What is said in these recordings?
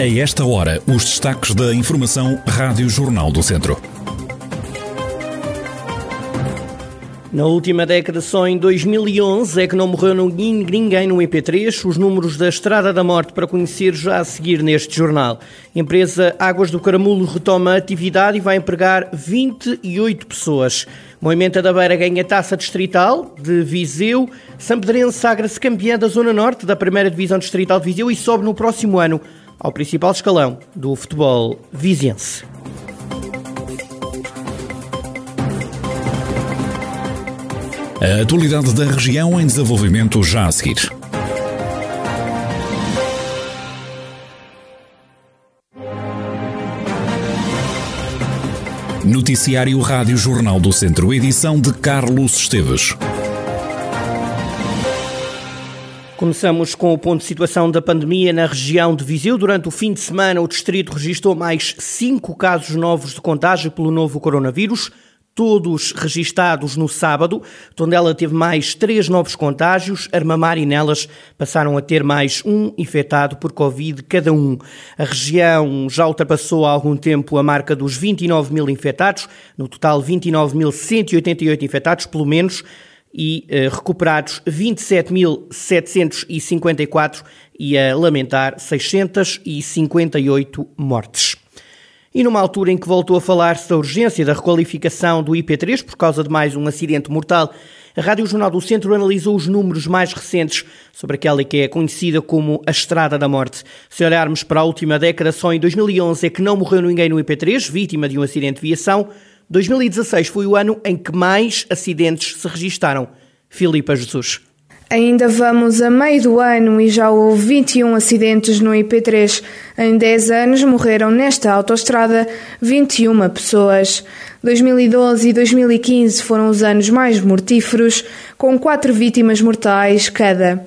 A esta hora, os destaques da Informação Rádio Jornal do Centro. Na última década, só em 2011 é que não morreu ninguém no IP3. Os números da Estrada da Morte para conhecer já a seguir neste jornal. Empresa Águas do Caramulo retoma a atividade e vai empregar 28 pessoas. Moimenta da Beira ganha taça distrital de Viseu. Sampedrense sagra-se campeã da Zona Norte da primeira divisão distrital de Viseu e sobe no próximo ano ao principal escalão do futebol viziense. A atualidade da região em desenvolvimento já a seguir. Noticiário Rádio Jornal do Centro, edição de Carlos Esteves. Começamos com o ponto de situação da pandemia na região de Viseu. Durante o fim de semana, o distrito registrou mais cinco casos novos de contágio pelo novo coronavírus todos registados no sábado. Tondela teve mais três novos contágios, Armamar e Nelas passaram a ter mais um infectado por Covid cada um. A região já ultrapassou há algum tempo a marca dos 29 mil infectados, no total 29.188 infectados, pelo menos, e eh, recuperados 27.754 e a lamentar 658 mortes. E numa altura em que voltou a falar-se da urgência da requalificação do IP3 por causa de mais um acidente mortal, a Rádio Jornal do Centro analisou os números mais recentes sobre aquela que é conhecida como a Estrada da Morte. Se olharmos para a última década, só em 2011 é que não morreu ninguém no IP3, vítima de um acidente de viação. 2016 foi o ano em que mais acidentes se registaram. Filipa Jesus. Ainda vamos a meio do ano e já houve 21 acidentes no IP3. Em 10 anos morreram nesta autoestrada 21 pessoas. 2012 e 2015 foram os anos mais mortíferos, com 4 vítimas mortais cada.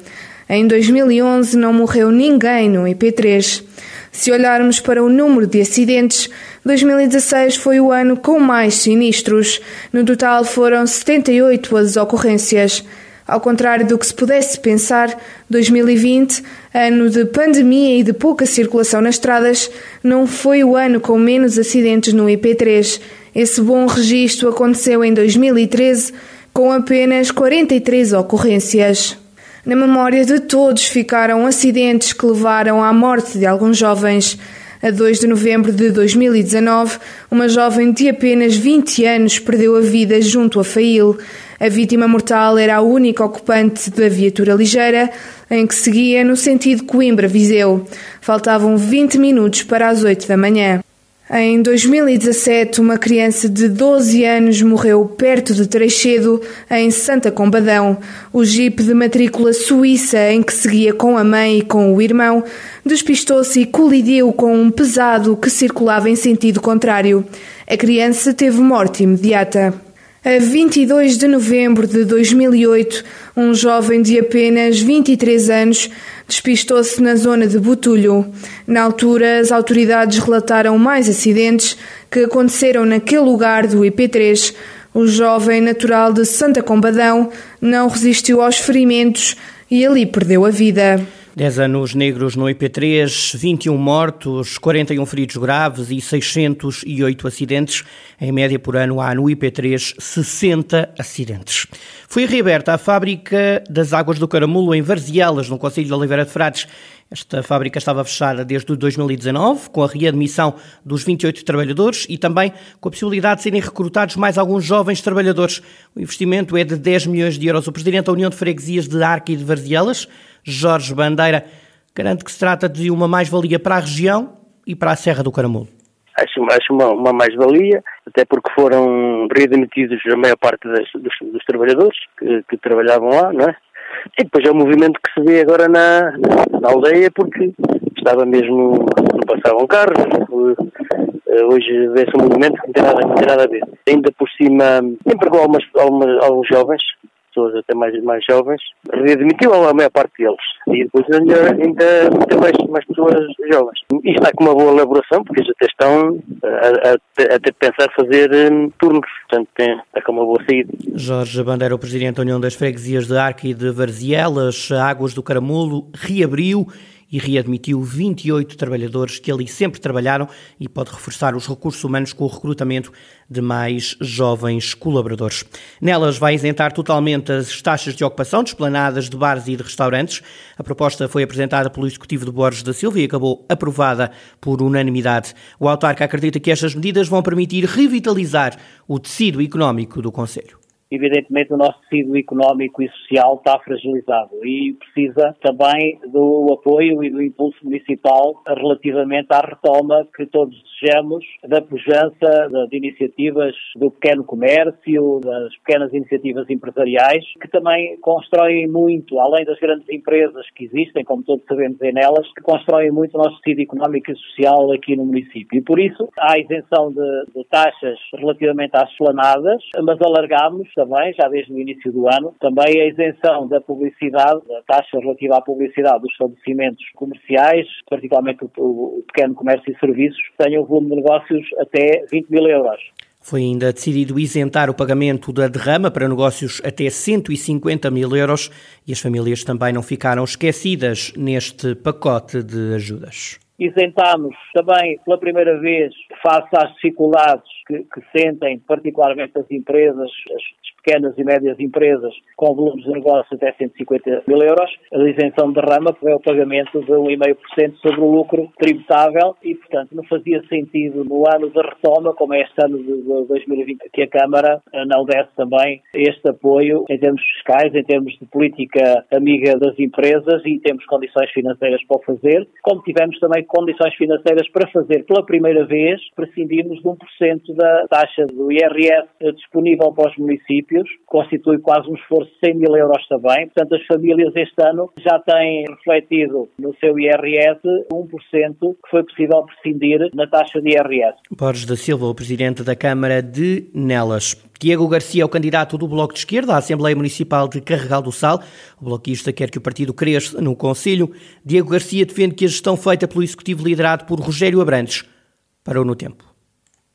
Em 2011 não morreu ninguém no IP3. Se olharmos para o número de acidentes, 2016 foi o ano com mais sinistros. No total foram 78 as ocorrências. Ao contrário do que se pudesse pensar, 2020, ano de pandemia e de pouca circulação nas estradas, não foi o ano com menos acidentes no IP3. Esse bom registro aconteceu em 2013, com apenas 43 ocorrências. Na memória de todos ficaram acidentes que levaram à morte de alguns jovens. A 2 de novembro de 2019, uma jovem de apenas 20 anos perdeu a vida junto a Fail. A vítima mortal era a única ocupante da viatura ligeira em que seguia no sentido Coimbra-Viseu. Faltavam 20 minutos para as 8 da manhã. Em 2017, uma criança de 12 anos morreu perto de Treixedo, em Santa Combadão. O jipe de matrícula suíça em que seguia com a mãe e com o irmão despistou-se e colidiu com um pesado que circulava em sentido contrário. A criança teve morte imediata. A 22 de novembro de 2008, um jovem de apenas 23 anos despistou-se na zona de Botulho. Na altura, as autoridades relataram mais acidentes que aconteceram naquele lugar do IP3. O jovem natural de Santa Combadão não resistiu aos ferimentos e ali perdeu a vida. 10 anos negros no IP3, 21 mortos, 41 feridos graves e 608 acidentes. Em média por ano há no IP3 60 acidentes. Foi reaberta a fábrica das águas do Caramulo em Varzielas, no Conselho de Oliveira de Frades. Esta fábrica estava fechada desde 2019, com a readmissão dos 28 trabalhadores e também com a possibilidade de serem recrutados mais alguns jovens trabalhadores. O investimento é de 10 milhões de euros. O Presidente da União de Freguesias de Arca e de Varzielas Jorge Bandeira, garante que se trata de uma mais-valia para a região e para a Serra do Caramulo. Acho, acho uma, uma mais-valia, até porque foram readmitidos a maior parte das, dos, dos, trabalhadores que, que, trabalhavam lá, não é? E depois é o movimento que se vê agora na, na aldeia, porque estava mesmo, não passavam carros, eh, hoje vê-se um movimento que não tem nada, a ver. Ainda por cima, empregou algumas, algumas, alguns jovens, pessoas até mais, mais jovens, readmitiu a maior parte deles. E depois ainda, ainda tem mais, mais pessoas jovens. E está com uma boa elaboração, porque eles até estão a, a, a ter pensar fazer um, turnos. Portanto, tem, está com uma boa saída. Jorge Bandeira, o Presidente da União das Freguesias de Arca e de Varzielas, Águas do Caramulo, reabriu e readmitiu 28 trabalhadores que ali sempre trabalharam e pode reforçar os recursos humanos com o recrutamento de mais jovens colaboradores. Nelas vai isentar totalmente as taxas de ocupação de esplanadas de bares e de restaurantes. A proposta foi apresentada pelo Executivo de Borges da Silva e acabou aprovada por unanimidade. O autarca acredita que estas medidas vão permitir revitalizar o tecido económico do Conselho evidentemente o nosso tecido económico e social está fragilizado e precisa também do apoio e do impulso municipal relativamente à retoma que todos desejamos da pujança de iniciativas do pequeno comércio, das pequenas iniciativas empresariais, que também constroem muito, além das grandes empresas que existem, como todos sabemos em elas, que constroem muito o nosso tecido económico e social aqui no município. E por isso há isenção de, de taxas relativamente às flanadas, mas alargamos também, já desde o início do ano, também a isenção da publicidade, da taxa relativa à publicidade dos estabelecimentos comerciais, particularmente o, o pequeno comércio e serviços, que tenham volume de negócios até 20 mil euros. Foi ainda decidido isentar o pagamento da derrama para negócios até 150 mil euros e as famílias também não ficaram esquecidas neste pacote de ajudas. Isentámos também pela primeira vez, face às dificuldades que, que sentem, particularmente as empresas, as pequenas e médias empresas com volumes de negócio até 150 mil euros, a isenção de rama é o pagamento de 1,5% sobre o lucro tributável e, portanto, não fazia sentido no ano de retoma, como é este ano de 2020, que a Câmara não desse também este apoio em termos fiscais, em termos de política amiga das empresas e temos condições financeiras para o fazer, como tivemos também condições financeiras para fazer pela primeira vez, prescindimos de 1% da taxa do IRS disponível para os municípios municípios, constitui quase um esforço de 100 mil euros também. Portanto, as famílias este ano já têm refletido no seu IRS 1% que foi possível prescindir na taxa de IRS. Borges da Silva, o presidente da Câmara de Nelas. Diego Garcia é o candidato do Bloco de Esquerda à Assembleia Municipal de Carregal do Sal. O bloquista quer que o partido cresça no Conselho. Diego Garcia defende que a gestão feita pelo Executivo liderado por Rogério Abrantes parou no tempo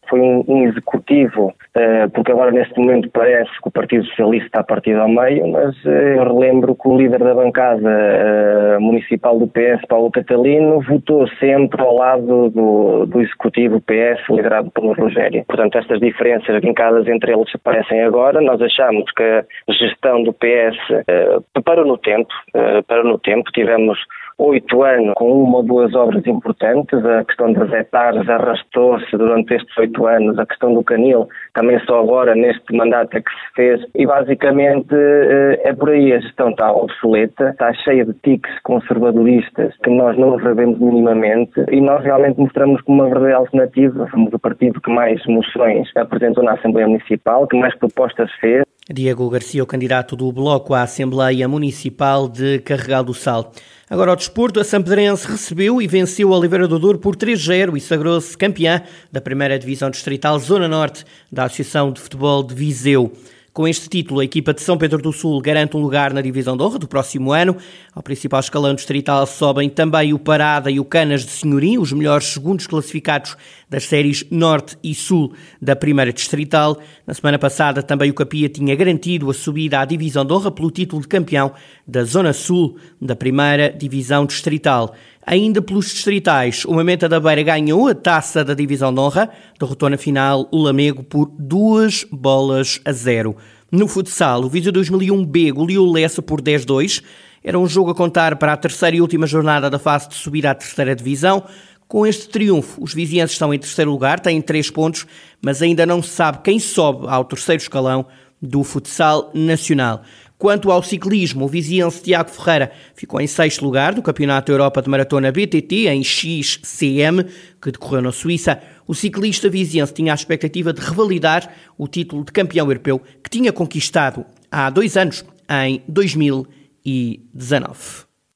foi um, executivo, uh, porque agora neste momento parece que o Partido Socialista está partido ao meio, mas uh, eu relembro que o líder da bancada uh, municipal do PS, Paulo Catalino, votou sempre ao lado do, do executivo PS, liderado pelo Rogério. Portanto, estas diferenças vincadas entre eles aparecem agora. Nós achamos que a gestão do PS parou no tempo, parou no tempo. Tivemos oito anos com uma ou duas obras importantes. A questão das hectares arrastou-se durante estes oito anos. A questão do canil também só agora, neste mandato, é que se fez. E basicamente eh, é por aí. A gestão está obsoleta, está cheia de tiques conservadoristas que nós não sabemos minimamente e nós realmente mostramos como uma verdadeira alternativa. Fomos o partido que mais moções apresentou na Assembleia Municipal, que mais propostas fez. Diego Garcia, o candidato do Bloco à Assembleia Municipal de Carregal do Sal. Agora ao desporto, a Sampedrense recebeu e venceu o Oliveira do Douro por 3-0 e sagrou-se campeã da primeira divisão distrital Zona Norte da Associação de Futebol de Viseu. Com este título, a equipa de São Pedro do Sul garante um lugar na divisão de honra do próximo ano. Ao principal escalão distrital sobem também o Parada e o Canas de Senhorim, os melhores segundos classificados das séries Norte e Sul da primeira distrital. Na semana passada, também o Capia tinha garantido a subida à divisão de honra pelo título de campeão da Zona Sul da primeira divisão distrital. Ainda pelos distritais, o Mamenta da Beira ganhou a taça da divisão de honra, derrotou na final o Lamego por duas bolas a zero. No futsal, o Viseu 2001B goleou o Lessa por 10-2. Era um jogo a contar para a terceira e última jornada da fase de subir à terceira divisão. Com este triunfo, os vizinhos estão em terceiro lugar, têm três pontos, mas ainda não se sabe quem sobe ao terceiro escalão do futsal nacional. Quanto ao ciclismo, o viziense Tiago Ferreira ficou em sexto lugar do Campeonato Europa de Maratona BTT em XCM, que decorreu na Suíça. O ciclista viziense tinha a expectativa de revalidar o título de campeão europeu que tinha conquistado há dois anos, em 2019.